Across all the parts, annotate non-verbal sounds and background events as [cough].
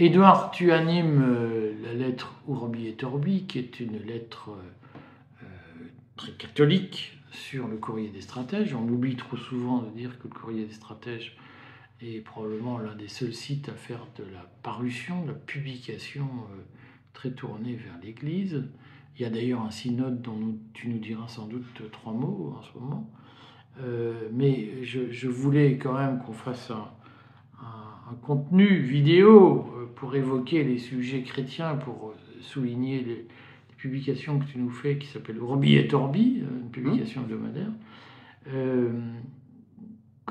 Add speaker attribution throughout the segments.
Speaker 1: Édouard, tu animes euh, la lettre Urbi et Torbi, qui est une lettre euh, euh, très catholique sur le courrier des stratèges. On oublie trop souvent de dire que le courrier des stratèges est probablement l'un des seuls sites à faire de la parution, de la publication très tournée vers l'Église. Il y a d'ailleurs un synode dont tu nous diras sans doute trois mots en ce moment. mais je, voulais quand même qu'on fasse un contenu vidéo pour évoquer les sujets chrétiens, pour souligner les, publications que tu nous fais qui s'appelle Orbi et Torbi, euh, une publication hebdomadaire. Euh,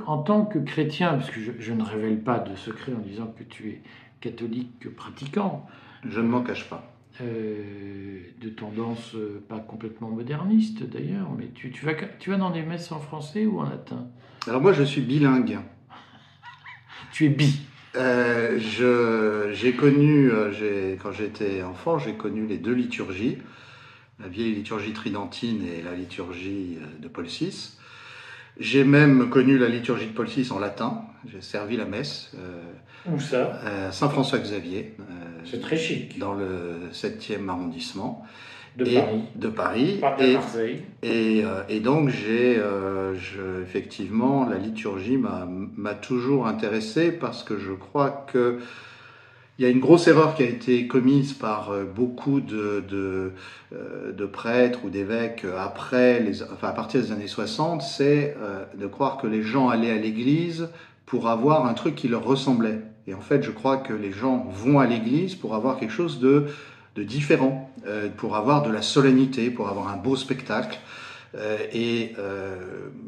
Speaker 1: en tant que chrétien, parce que je, ne révèle pas de secret en disant que tu es catholique pratiquant.
Speaker 2: Je ne m'en cache pas.
Speaker 1: Euh, de tendance pas complètement moderniste d'ailleurs, mais tu, tu, vas, tu vas dans des messes en français ou en latin?
Speaker 2: Alors moi je suis bilingue.
Speaker 1: tu es bi
Speaker 2: euh, j'ai connu, euh, quand j'étais enfant, j'ai connu les deux liturgies, la vieille liturgie tridentine et la liturgie euh, de Paul VI. J'ai même connu la liturgie de Paul VI en latin. J'ai servi la messe.
Speaker 1: Où ça
Speaker 2: Saint-François-Xavier.
Speaker 1: C'est très chic.
Speaker 2: Dans le 7e arrondissement
Speaker 1: de Paris.
Speaker 2: De Paris.
Speaker 1: et,
Speaker 2: euh, et, donc, j'ai, euh, effectivement, la liturgie m'a toujours intéressé parce que je crois que il y a une grosse erreur qui a été commise par euh, beaucoup de, de, de prêtres ou d'évêques après les, enfin à partir des années 60, c'est de croire que les gens allaient à l'église pour avoir un truc qui leur ressemblait. Et en fait, je crois que les gens vont à l'église pour avoir quelque chose de de différents, euh, pour avoir de la solennité, pour avoir un beau spectacle. Euh, et euh,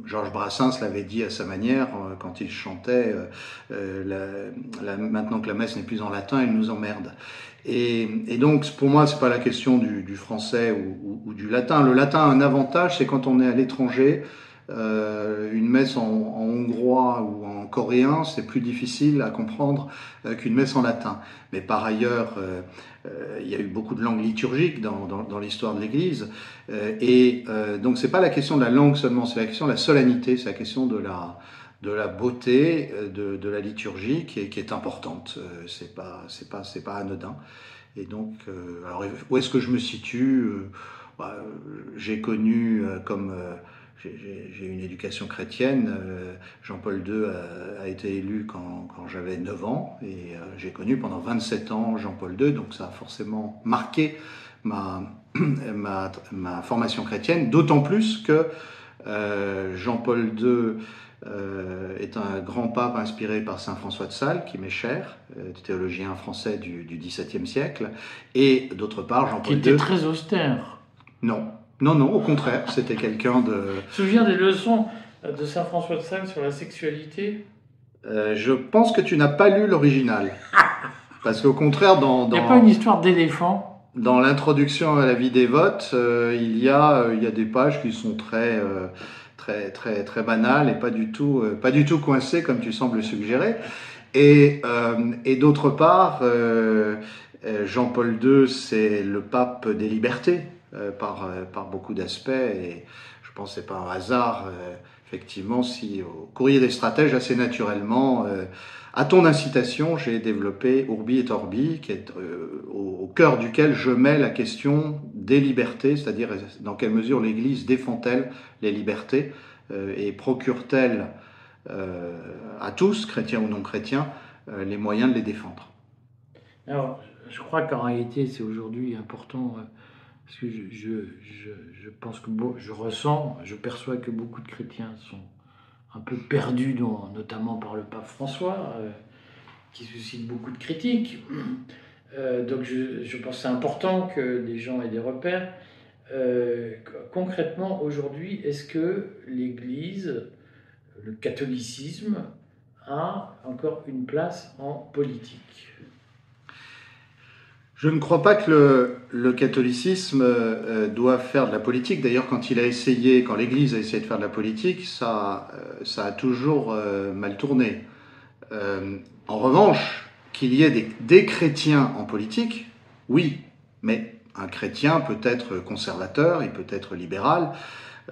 Speaker 2: Georges Brassens l'avait dit à sa manière quand il chantait Maintenant que la messe n'est plus en latin, il nous emmerde. Et, donc pour moi, c'est pas la question du, français ou, du latin. Le latin a un avantage, c'est quand on est à l'étranger, une messe en, hongrois ou en coréen, c'est plus difficile à comprendre qu'une messe en latin. Mais par ailleurs, euh, il y a eu beaucoup de langues liturgiques dans, l'histoire de l'Église. Euh, et euh, donc c'est pas la question de la langue seulement, c'est la question de la solennité, c'est la question de la, beauté de, la liturgie qui est, importante. c'est pas, pas, anodin. Et donc, où est-ce que je me situe? Bah, J'ai connu comme j'ai une éducation chrétienne. Euh, Jean-Paul II a, été élu quand, j'avais 9 ans et euh, j'ai connu pendant 27 ans Jean-Paul II, donc ça a forcément marqué [clears throat] ma, ma, formation chrétienne, d'autant plus que euh, Jean-Paul II est un grand pape inspiré par Saint François de Sales, qui m'est cher, théologien français du, XVIIe siècle, et d'autre part Jean-Paul II...
Speaker 1: Qui était très austère.
Speaker 2: Non, non, non, au contraire, c'était quelqu'un de...
Speaker 1: Tu te souviens des leçons de Saint François de Sales sur la sexualité?
Speaker 2: Euh, Je pense que tu n'as pas lu l'original. [laughs] Parce qu'au contraire, dans...
Speaker 1: Il n'y a pas une histoire d'éléphant?
Speaker 2: Dans l'introduction à la vie des votes, euh, il, y a, euh, il y a des pages qui sont très... très, très, très banales et pas du tout, pas du tout coincées comme tu sembles suggérer. Et, et d'autre part, Jean-Paul II, c'est le pape des libertés. Euh, par, euh, par beaucoup d'aspects. Et je pense que ce n'est pas un hasard, euh, effectivement, si au courrier des stratèges, assez naturellement, à ton incitation, j'ai développé Urbi et Orbi, qui est au, cœur duquel je mets la question des libertés, c'est-à-dire dans quelle mesure l'Église défend-elle les libertés et procure-t-elle à tous, chrétiens ou non chrétiens, les moyens de les défendre?
Speaker 1: Alors, je crois qu'en réalité, c'est aujourd'hui important parce que je, pense que je ressens, je perçois que beaucoup de chrétiens sont un peu perdus, notamment par le pape François, euh, qui suscite beaucoup de critiques. Euh, donc je, pense que c'est important que les gens aient des repères. Euh, concrètement, aujourd'hui, est-ce que l'Église, le catholicisme, a encore une place en politique?
Speaker 2: Je ne crois pas que le, catholicisme euh, doit faire de la politique. D'ailleurs, quand il a essayé, quand l'Église a essayé de faire de la politique, ça, euh, ça a toujours euh, mal tourné. en revanche, qu'il y ait des, des, chrétiens en politique, oui, mais un chrétien peut être conservateur, il peut être libéral.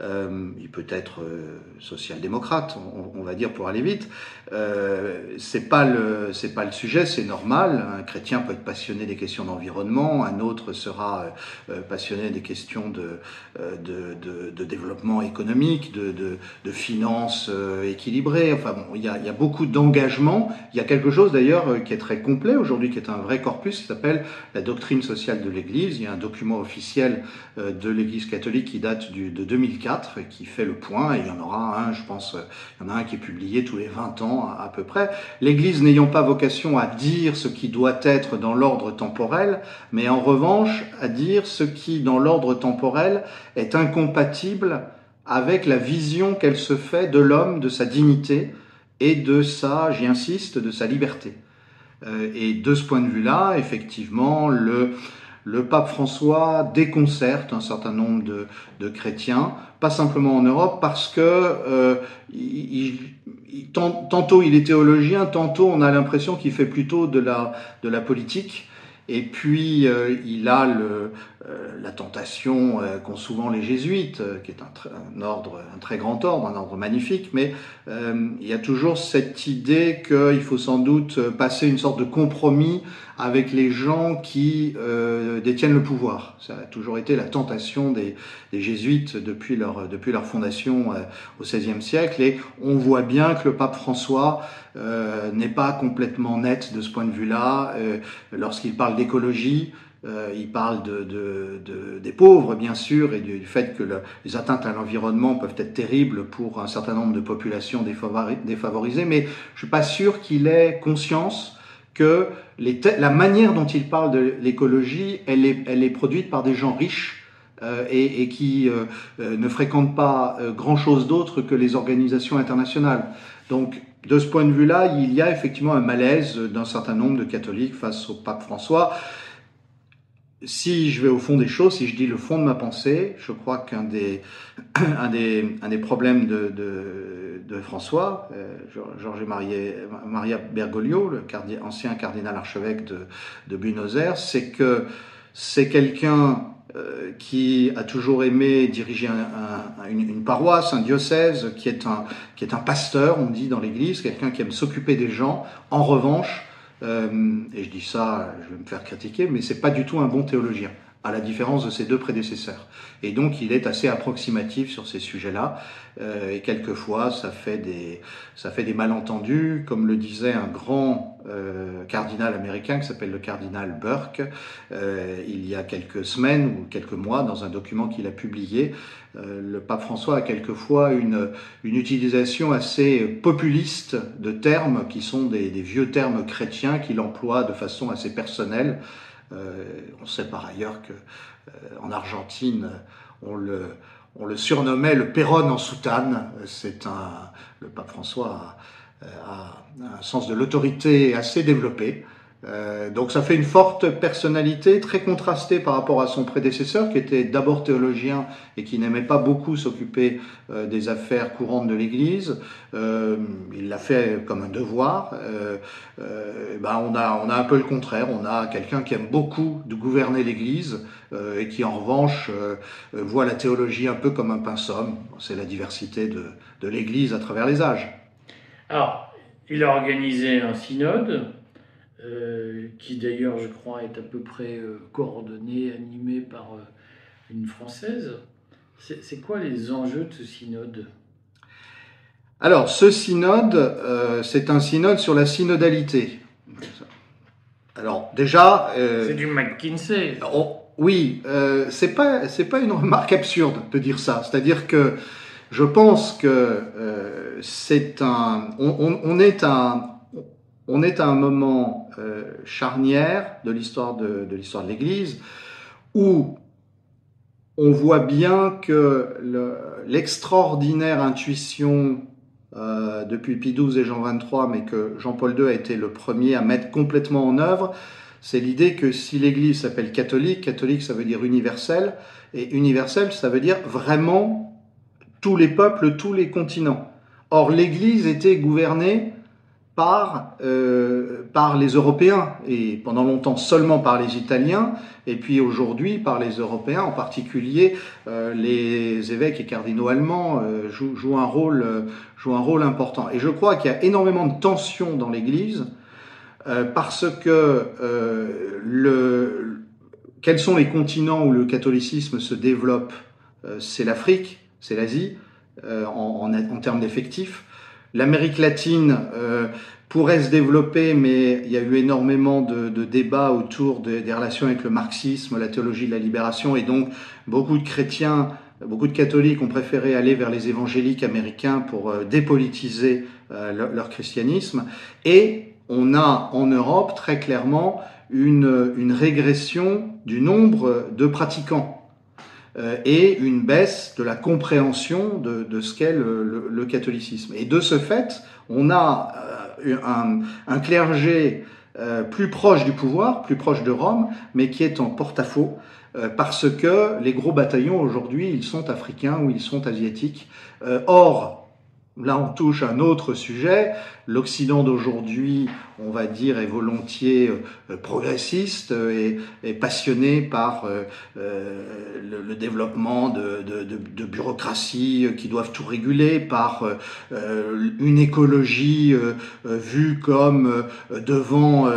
Speaker 2: Euh, il peut être euh, social-démocrate, on, on, va dire pour aller vite. Euh, c'est pas le c'est pas le sujet, c'est normal. Un chrétien peut être passionné des questions d'environnement, un autre sera euh, passionné des questions de de, de, de, développement économique, de, de, de finances équilibrées. Enfin bon, il y a, il y a beaucoup d'engagement. Il y a quelque chose d'ailleurs qui est très complet aujourd'hui, qui est un vrai corpus, qui s'appelle la doctrine sociale de l'Église. Il y a un document officiel de l'Église catholique qui date du, de 2004, qui fait le point. Et il y en aura un, je pense, il y en a un qui est publié tous les 20 ans à, peu près. L'Église n'ayant pas vocation à dire ce qui doit être dans l'ordre temporel, mais en revanche à dire ce qui, dans l'ordre temporel, est incompatible avec la vision qu'elle se fait de l'homme, de sa dignité et de sa, j'y insiste, de sa liberté. Euh, et de ce point de vue-là, effectivement, le, le pape François déconcerte un certain nombre de, de, chrétiens, pas simplement en Europe, parce que euh, il, il, tantôt il est théologien, tantôt on a l'impression qu'il fait plutôt de la, de la politique. Et puis euh, il a le, euh, la tentation euh, qu'ont souvent les jésuites, euh, qui est un, un, ordre, un très grand ordre, un ordre magnifique, mais il y a toujours cette idée qu'il faut sans doute passer une sorte de compromis avec les gens qui détiennent le pouvoir. Ça a toujours été la tentation des, des jésuites depuis leur, depuis leur fondation au XVIe siècle, et on voit bien que le pape François n'est pas complètement net de ce point de vue-là. Lorsqu'il parle d'écologie, euh, il parle de, de, de, des pauvres, bien sûr, et du, fait que le, les atteintes à l'environnement peuvent être terribles pour un certain nombre de populations défavorisées, mais je suis pas sûr qu'il ait conscience que la manière dont il parle de l'écologie, elle est, produite par des gens riches euh, et, qui euh, euh ne fréquentent pas grand-chose d'autre que les organisations internationales. Donc, de ce point de vue-là, il y a effectivement un malaise d'un certain nombre de catholiques face au pape François si je vais au fond des choses, si je dis le fond de ma pensée, je crois qu'un des, [clears throat] problèmes de, de François, euh, Georges Maria Bergoglio, le cardi, ancien cardinal archevêque de, de Buenos Aires, c'est que c'est quelqu'un euh, qui a toujours aimé diriger un, un, une, une, paroisse, un diocèse, qui est un, qui est un pasteur, on dit dans l'Église, quelqu'un qui aime s'occuper des gens. En revanche, euh, et je dis ça, je vais me faire critiquer, mais c'est pas du tout un bon théologien, à la différence de ses deux prédécesseurs. Et donc, il est assez approximatif sur ces sujets-là. Euh, et quelquefois, ça fait des, ça fait des malentendus, comme le disait un grand euh, cardinal américain qui s'appelle le cardinal Burke, euh, il y a quelques semaines ou quelques mois, dans un document qu'il a publié. Le pape François a quelquefois une, une utilisation assez populiste de termes qui sont des vieux termes chrétiens qu'il emploie de façon assez personnelle. Euh, on sait par ailleurs que en Argentine, on le, surnommait le Péron en soutane. C'est un, le pape François a un sens de l'autorité assez développé. Euh, donc ça fait une forte personnalité, très contrastée par rapport à son prédécesseur, qui était d'abord théologien et qui n'aimait pas beaucoup s'occuper euh, des affaires courantes de l'Église. Euh, il l'a fait comme un devoir. Ben on, a, on a un peu le contraire. On a quelqu'un qui aime beaucoup de gouverner l'Église et qui en revanche voit la théologie un peu comme un pinceau. C'est la diversité de, de l'Église à travers les âges.
Speaker 1: Alors, il a organisé un synode euh, qui d'ailleurs, je crois, est à peu près euh, coordonné, animé par euh, une Française. C'est quoi les enjeux de ce synode?
Speaker 2: Alors, ce synode, euh, c'est un synode sur la synodalité. Alors, déjà...
Speaker 1: c'est du McKinsey.
Speaker 2: On, oui, c'est pas, pas une remarque absurde de dire ça. C'est-à-dire que je pense que c'est un... On, on, on est un on est à un moment euh, charnière de l'histoire de, l'histoire de l'Église où on voit bien que l'extraordinaire intuition euh, depuis Pie XII et Jean XXIII, mais que Jean-Paul II a été le premier à mettre complètement en œuvre, c'est l'idée que si l'Église s'appelle catholique, catholique ça veut dire universel, et universel ça veut dire vraiment tous les peuples, tous les continents. Or l'Église était gouvernée par, euh, par les Européens, et pendant longtemps seulement par les Italiens, et puis aujourd'hui par les Européens, en particulier euh, les évêques et cardinaux allemands euh, jouent, un rôle, jouent un rôle important. Et je crois qu'il y a énormément de tensions dans l'Église, parce que le, quels sont les continents où le catholicisme se développe? C'est l'Afrique, c'est l'Asie, en, en termes d'effectifs. L'Amérique latine euh, pourrait se développer, mais il y a eu énormément de, de débats autour de, des relations avec le marxisme, la théologie de la libération, et donc beaucoup de chrétiens, beaucoup de catholiques ont préféré aller vers les évangéliques américains pour euh, dépolitiser euh, leur, leur, christianisme. Et on a en Europe très clairement une, une régression du nombre de pratiquants et une baisse de la compréhension de, de ce qu'est le, le, le, catholicisme. Et de ce fait, on a euh, un, un, clergé euh, plus proche du pouvoir, plus proche de Rome, mais qui est en porte-à-faux parce que les gros bataillons aujourd'hui, ils sont africains ou ils sont asiatiques. or, là on touche un autre sujet, L'Occident d'aujourd'hui, on va dire, est volontiers euh, progressiste et, et, passionné par euh, euh, le, développement de, de, bureaucraties qui doivent tout réguler, par euh, une écologie euh, vue comme devant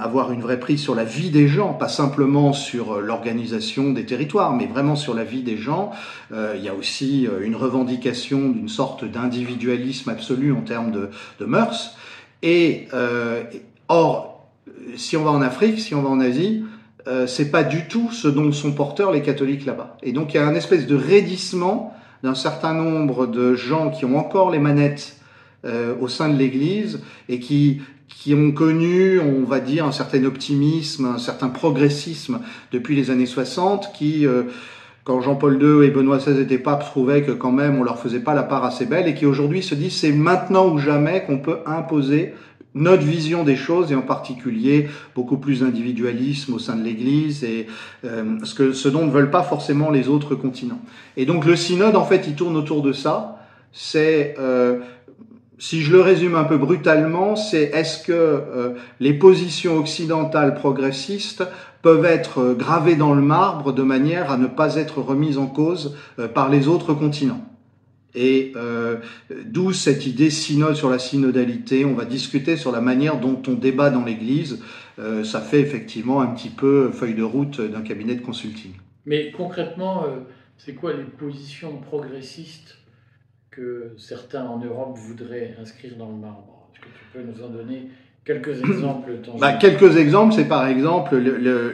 Speaker 2: avoir une vraie prise sur la vie des gens, pas simplement sur l'organisation des territoires, mais vraiment sur la vie des gens. il y a aussi une revendication d'une sorte d'individualisme absolu en termes de de mœurs. Et euh, or, si on va en Afrique, si on va en Asie, euh, c'est pas du tout ce dont sont porteurs les catholiques là-bas. Et donc il y a un espèce de raidissement d'un certain nombre de gens qui ont encore les manettes euh, au sein de l'Église et qui qui ont connu, on va dire, un certain optimisme, un certain progressisme depuis les années 60, qui euh, quand Jean-Paul II et Benoît XVI étaient papes, trouvaient que quand même on leur faisait pas la part assez belle et qui aujourd'hui se disent c'est maintenant ou jamais qu'on peut imposer notre vision des choses et en particulier beaucoup plus d'individualisme au sein de l'Église et euh, ce, que, ce dont ne veulent pas forcément les autres continents. Et donc le synode en fait il tourne autour de ça. C'est euh, si je le résume un peu brutalement, c'est est-ce que euh, les positions occidentales progressistes peuvent être euh, gravées dans le marbre de manière à ne pas être remises en cause euh, par les autres continents. Et euh, d'où cette idée synode sur la synodalité. On va discuter sur la manière dont on débat dans l'Église. Ça fait effectivement un petit peu feuille de route d'un cabinet de consulting.
Speaker 1: Mais concrètement, c'est quoi les positions progressistes que certains en Europe voudraient inscrire dans le marbre? Est-ce que tu peux nous en donner quelques exemples
Speaker 2: bah, Quelques exemples, c'est par exemple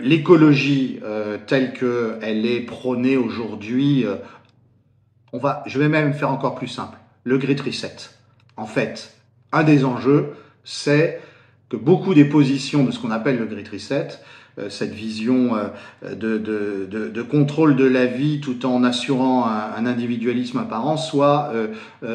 Speaker 2: l'écologie euh, telle qu'elle est prônée aujourd'hui. Euh, on va, je vais même faire encore plus simple. Le Great Reset. En fait, un des enjeux, c'est que beaucoup des positions de ce qu'on appelle le Great Reset euh, cette vision euh, de, contrôle de la vie tout en assurant un, individualisme apparent soit,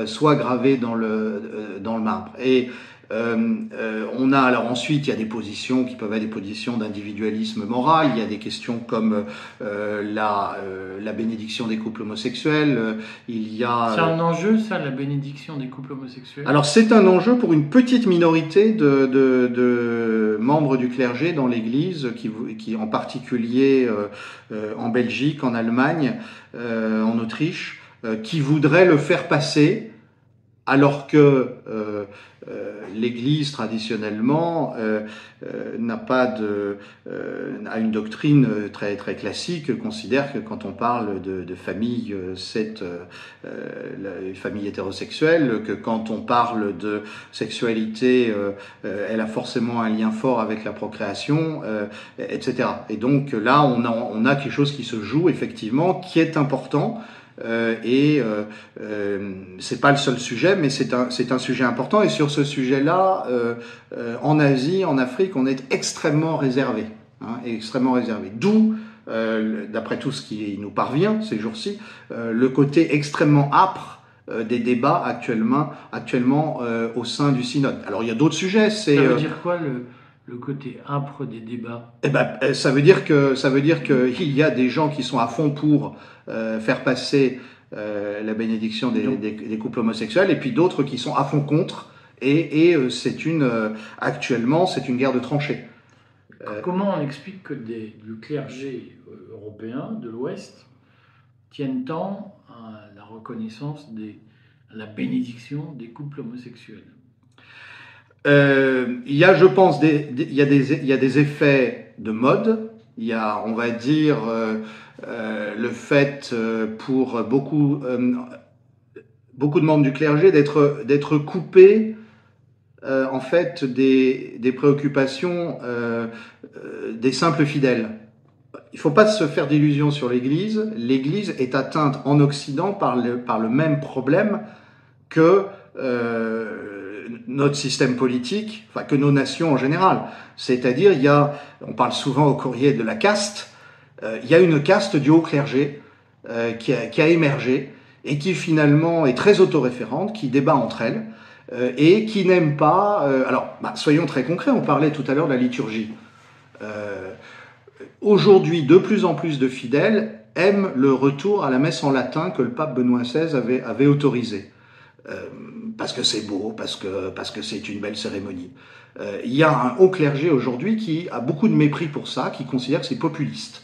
Speaker 2: soit gravé dans le, dans le marbre. Et euh, euh, on a alors ensuite il y a des positions qui peuvent être des positions d'individualisme moral. Il y a des questions comme euh, la, la bénédiction des couples homosexuels. il y a
Speaker 1: c'est un enjeu ça la bénédiction des couples homosexuels?
Speaker 2: Alors c'est un enjeu pour une petite minorité de, de, de membres du clergé dans l'Église qui, qui en particulier en Belgique, en Allemagne, en Autriche, qui voudraient le faire passer alors que l'Église traditionnellement euh, euh n'a pas de euh, a une doctrine très très classique considère que quand on parle de, famille c'est la famille hétérosexuelle que quand on parle de sexualité elle a forcément un lien fort avec la procréation etc et donc là on a on a quelque chose qui se joue effectivement qui est important euh, et euh, euh, c'est pas le seul sujet, mais c'est un, un sujet important. Et sur ce sujet-là, euh, euh, en Asie, en Afrique, on est extrêmement réservé, hein, extrêmement réservé. D'où, d'après tout ce qui nous parvient ces jours-ci, le côté extrêmement âpre des débats actuellement, actuellement au sein du synode. Alors il y a d'autres sujets.
Speaker 1: C'est, ça veut dire quoi le le côté âpre des débats?
Speaker 2: Eh ben, ça veut dire que ça veut dire qu'il y a des gens qui sont à fond pour faire passer euh, la bénédiction des, des, des, couples homosexuels, et puis d'autres qui sont à fond contre Et, et c'est une, actuellement, c'est une guerre de tranchées.
Speaker 1: Comment on explique que des, le clergé européen de l'Ouest tiennent tant à la reconnaissance des, à la bénédiction des couples homosexuels?
Speaker 2: Euh, Il y a, je pense, des, il, y a des, il y a des effets de mode. Il y a, on va dire, euh, euh, le fait euh, pour beaucoup, beaucoup de membres du clergé d'être d'être coupés en fait des, préoccupations des simples fidèles il ne faut pas se faire d'illusions sur l'Église. L'Église est atteinte en Occident par le, même problème que notre système politique, enfin que nos nations en général. C'est-à-dire, il y a, on parle souvent au courrier de la caste, euh, il y a une caste du haut clergé euh, qui, a, émergé et qui finalement est très autoréférente, qui débat entre elles euh, et qui n'aime pas. Alors, bah, soyons très concrets. On parlait tout à l'heure de la liturgie. Aujourd'hui, de plus en plus de fidèles aiment le retour à la messe en latin que le pape Benoît XVI avait, autorisé. Parce que c'est beau, parce que parce que c'est une belle cérémonie. Euh, il y a un haut clergé aujourd'hui qui a beaucoup de mépris pour ça, qui considère que c'est populiste.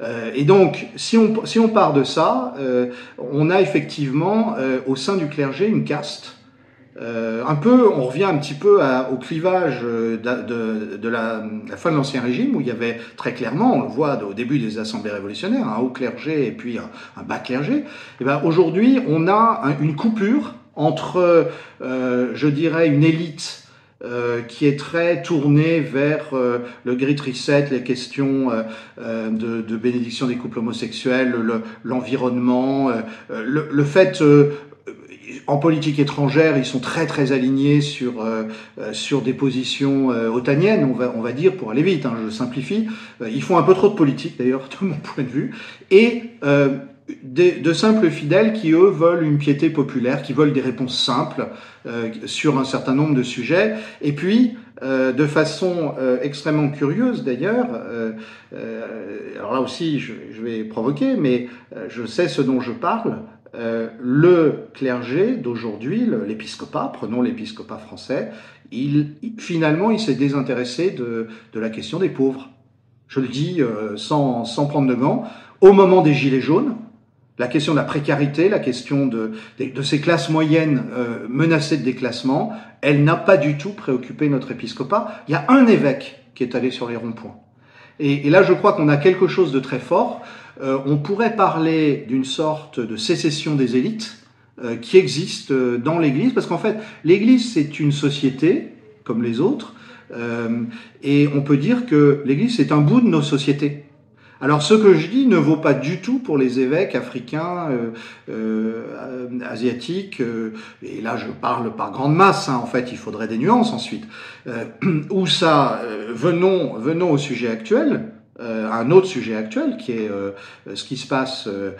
Speaker 2: Euh, et donc, si on, si on part de ça, euh, on a effectivement euh, au sein du clergé une caste euh, un peu, on revient un petit peu à, au clivage euh, de, de, de la, la, fin de l'Ancien Régime, où il y avait très clairement, on le voit au début des assemblées révolutionnaires, un haut clergé et puis un, bas clergé. Et ben aujourd'hui, on a un, une coupure entre, euh, je dirais, une élite euh, qui est très tournée vers euh, le Great Reset, les questions de, bénédiction des couples homosexuels, l'environnement, le, fait en politique étrangère, ils sont très très alignés sur sur des positions euh, otaniennes, on va on va dire pour aller vite. Hein, je simplifie. Ils font un peu trop de politique d'ailleurs, [laughs] de mon point de vue, et de, de, simples fidèles qui eux veulent une piété populaire, qui veulent des réponses simples euh, sur un certain nombre de sujets, et puis de façon extrêmement curieuse d'ailleurs. alors là aussi, je, je, vais provoquer, mais je sais ce dont je parle. Euh, le clergé d'aujourd'hui, l'épiscopat, prenons l'épiscopat français, il, finalement, il s'est désintéressé de, de, la question des pauvres. Je le dis euh, sans, sans, prendre de gants. Au moment des Gilets jaunes, la question de la précarité, la question de, de, ces classes moyennes euh, menacées de déclassement, elle n'a pas du tout préoccupé notre épiscopat. Il y a un évêque qui est allé sur les ronds-points. Et, là, je crois qu'on a quelque chose de très fort euh, on pourrait parler d'une sorte de sécession des élites euh, qui existe dans l'Église, parce qu'en fait, l'Église, c'est une société, comme les autres, et on peut dire que l'Église, c'est un bout de nos sociétés. Alors ce que je dis ne vaut pas du tout pour les évêques africains, euh, euh, asiatiques, euh, et là je parle par grande masse, hein, en fait il faudrait des nuances ensuite, [clears throat] où ça, venons, venons au sujet actuel, euh, un autre sujet actuel qui est euh, ce qui se passe euh,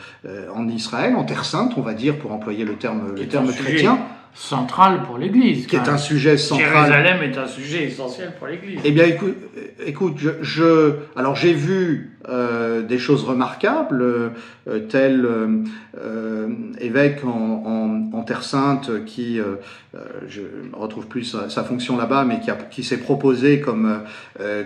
Speaker 2: en Israël, en Terre Sainte, on va dire, pour employer le terme, le terme chrétien.
Speaker 1: Central pour l'Église.
Speaker 2: Qui est un sujet central.
Speaker 1: Jérusalem est un sujet essentiel pour l'Église.
Speaker 2: Eh bien, écoute, écoute je, je alors j'ai vu euh, des choses remarquables, euh, tel euh, évêque en, en, en, Terre Sainte qui, je ne retrouve plus sa, sa fonction là-bas, mais qui, a, qui s'est proposé comme,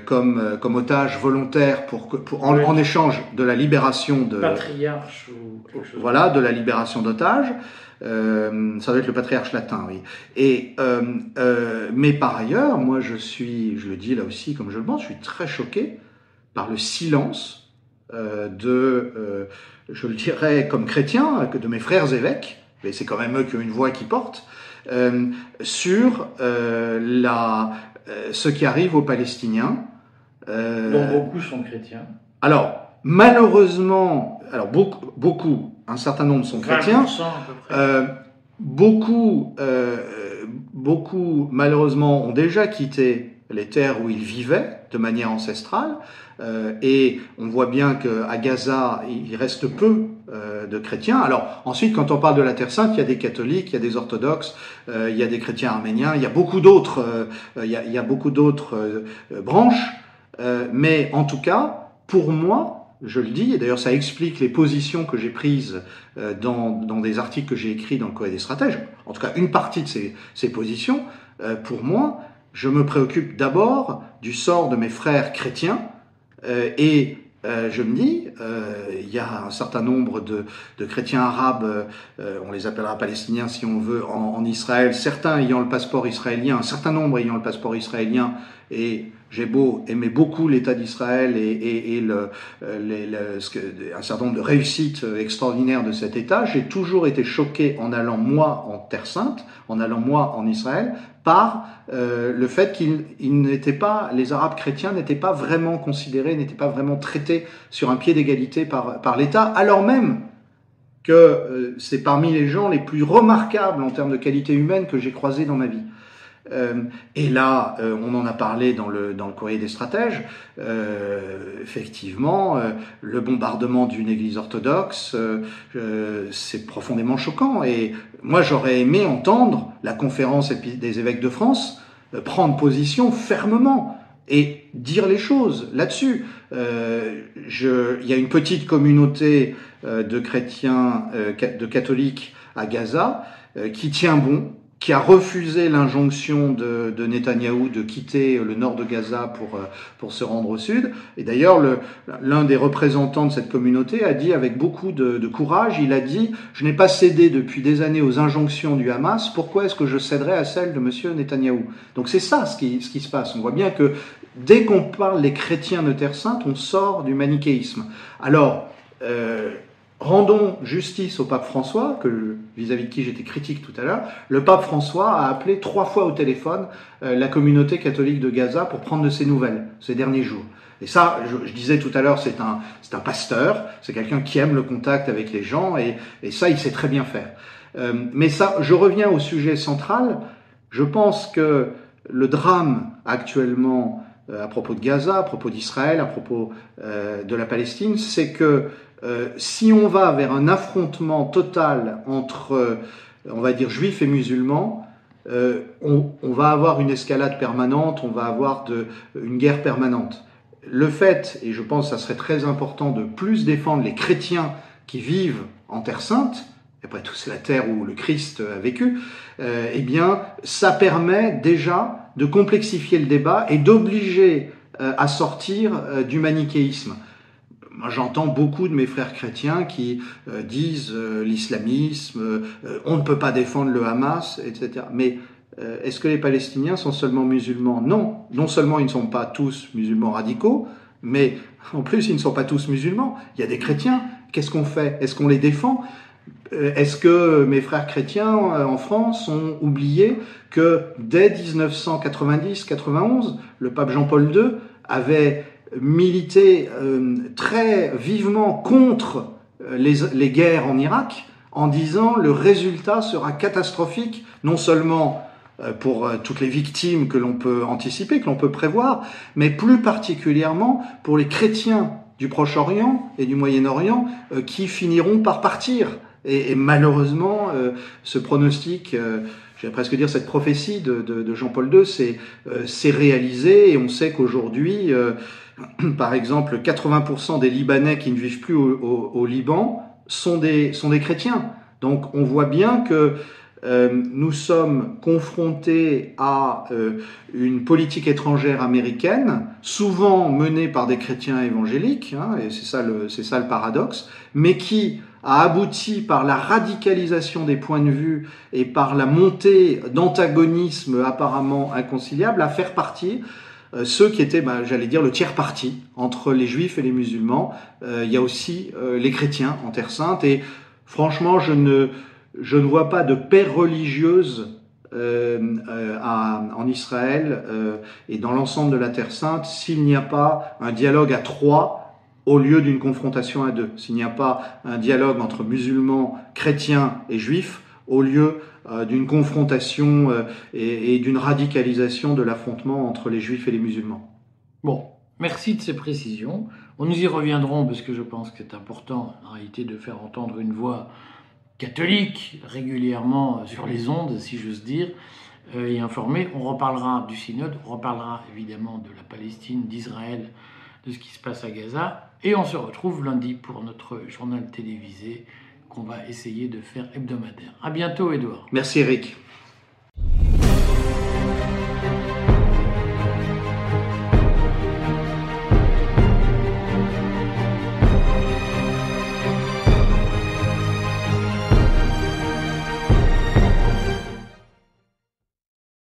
Speaker 2: comme, comme otage volontaire pour, pour en, oui. en, échange de la libération de
Speaker 1: patriarche ou quelque chose.
Speaker 2: Voilà, de la libération d'otages. Euh, ça doit être le patriarche latin, oui. Et euh, euh, mais par ailleurs, moi je suis, je le dis là aussi comme je le pense, je suis très choqué par le silence de, je le dirais comme chrétien, que de mes frères évêques, mais c'est quand même eux qui ont une voix qui porte, sur la, ce qui arrive aux Palestiniens.
Speaker 1: dont beaucoup sont chrétiens.
Speaker 2: Alors malheureusement, alors beaucoup, beaucoup un certain nombre sont chrétiens. Euh, beaucoup, euh, beaucoup, malheureusement, ont déjà quitté les terres où ils vivaient de manière ancestrale. Euh, et on voit bien qu'à Gaza, il reste peu euh, de chrétiens. Alors ensuite, quand on parle de la Terre Sainte, il y a des catholiques, il y a des orthodoxes, euh, il y a des chrétiens arméniens, il y a beaucoup d'autres, il, y a, beaucoup d'autres branches. mais en tout cas, pour moi, je le dis, et d'ailleurs ça explique les positions que j'ai prises euh, dans, dans, des articles que j'ai écrits dans le Courrier des stratèges, en tout cas une partie de ces, ces positions, euh, pour moi, je me préoccupe d'abord du sort de mes frères chrétiens, euh, et je me dis, il y a un certain nombre de, de chrétiens arabes, on les appellera palestiniens si on veut, en, en, Israël, certains ayant le passeport israélien, un certain nombre ayant le passeport israélien, et j'ai beau beaucoup l'État d'Israël et, que, un certain nombre de réussites extraordinaires de cet État, j'ai toujours été choqué en allant moi en Terre Sainte, en allant moi en Israël, par euh, le fait qu'ils pas, les Arabes chrétiens n'étaient pas vraiment considérés, n'étaient pas vraiment traités sur un pied d'égalité par, l'État, alors même que euh, c'est parmi les gens les plus remarquables en termes de qualité humaine que j'ai croisés dans ma vie. Euh, et là, euh, on en a parlé dans le, dans le courrier des stratèges, euh, effectivement, euh, le bombardement d'une église orthodoxe, euh, c'est profondément choquant. Et moi, j'aurais aimé entendre la conférence des évêques de France prendre position fermement et dire les choses là-dessus. Je, il y a une petite communauté de chrétiens, de catholiques à Gaza qui tient bon, qui a refusé l'injonction de, de Netanyahou de quitter le nord de Gaza pour, pour se rendre au sud. Et d'ailleurs, l'un des représentants de cette communauté a dit avec beaucoup de, de courage, il a dit, je n'ai pas cédé depuis des années aux injonctions du Hamas, pourquoi est-ce que je céderais à celles de monsieur Netanyahou? Donc c'est ça ce qui, ce qui se passe. On voit bien que dès qu'on parle des chrétiens de Terre Sainte, on sort du manichéisme. Alors, euh, rendons justice au pape François, que vis-à-vis de qui j'étais critique tout à l'heure. Le pape François a appelé trois fois au téléphone euh, la communauté catholique de Gaza pour prendre de ses nouvelles ces derniers jours. Et ça, je, je disais tout à l'heure, c'est un, c'est un pasteur, c'est quelqu'un qui aime le contact avec les gens, et, et ça, il sait très bien faire. Euh, mais ça, je reviens au sujet central. Je pense que le drame actuellement à propos de Gaza, à propos d'Israël, à propos euh, de la Palestine, c'est que euh, si on va vers un affrontement total entre, euh, on va dire, juifs et musulmans, euh, on, va avoir une escalade permanente, on va avoir une guerre permanente. Le fait, et je pense que ça serait très important de plus défendre les chrétiens qui vivent en Terre Sainte, après tout c'est la terre où le Christ a vécu, euh, eh bien ça permet déjà de complexifier le débat et d'obliger euh, à sortir euh, du manichéisme moi j'entends beaucoup de mes frères chrétiens qui disent l'islamisme, on ne peut pas défendre le Hamas, etc. Mais est-ce que les Palestiniens sont seulement musulmans? Non. Non seulement ils ne sont pas tous musulmans radicaux, mais en plus ils ne sont pas tous musulmans. Il y a des chrétiens. Qu'est-ce qu'on fait? Est-ce qu'on les défend? Est-ce que mes frères chrétiens en France ont oublié que dès 1990-91, le pape Jean-Paul II avait milité euh, très vivement contre euh, les, les, guerres en Irak en disant le résultat sera catastrophique, non seulement euh, pour euh, toutes les victimes que l'on peut anticiper, que l'on peut prévoir, mais plus particulièrement pour les chrétiens du Proche-Orient et du Moyen-Orient euh, qui finiront par partir. Et, et malheureusement, ce pronostic j'allais presque dire cette prophétie de, de, de Jean-Paul II s'est euh, réalisée et on sait qu'aujourd'hui, euh, [clears throat] par exemple, 80% des Libanais qui ne vivent plus au, au, au, Liban sont des, sont des chrétiens. Donc on voit bien que euh, nous sommes confrontés à euh, une politique étrangère américaine, souvent menée par des chrétiens évangéliques, hein, et c'est ça, le, ça le paradoxe, mais qui a abouti par la radicalisation des points de vue et par la montée d'antagonisme apparemment inconciliable à faire partie euh, ceux qui étaient, bah, j'allais dire, le tiers parti entre les juifs et les musulmans. Euh, il y a aussi euh, les chrétiens en Terre Sainte et franchement, je ne, je ne vois pas de paix religieuse euh, à, en Israël euh, et dans l'ensemble de la Terre Sainte s'il n'y a pas un dialogue à trois au lieu d'une confrontation à deux, s'il n'y a pas un dialogue entre musulmans, chrétiens et juifs, au lieu euh, d'une confrontation euh, et, d'une radicalisation de l'affrontement entre les juifs et les musulmans.
Speaker 1: Bon, merci de ces précisions. On nous y reviendrons parce que je pense que c'est important en réalité de faire entendre une voix catholique régulièrement sur les ondes, si j'ose dire, euh, et informer. On reparlera du synode, on reparlera évidemment de la Palestine, d'Israël, de ce qui se passe à Gaza. Et on se retrouve lundi pour notre journal télévisé qu'on va essayer de faire hebdomadaire. À bientôt, Edouard.
Speaker 2: Merci, Eric.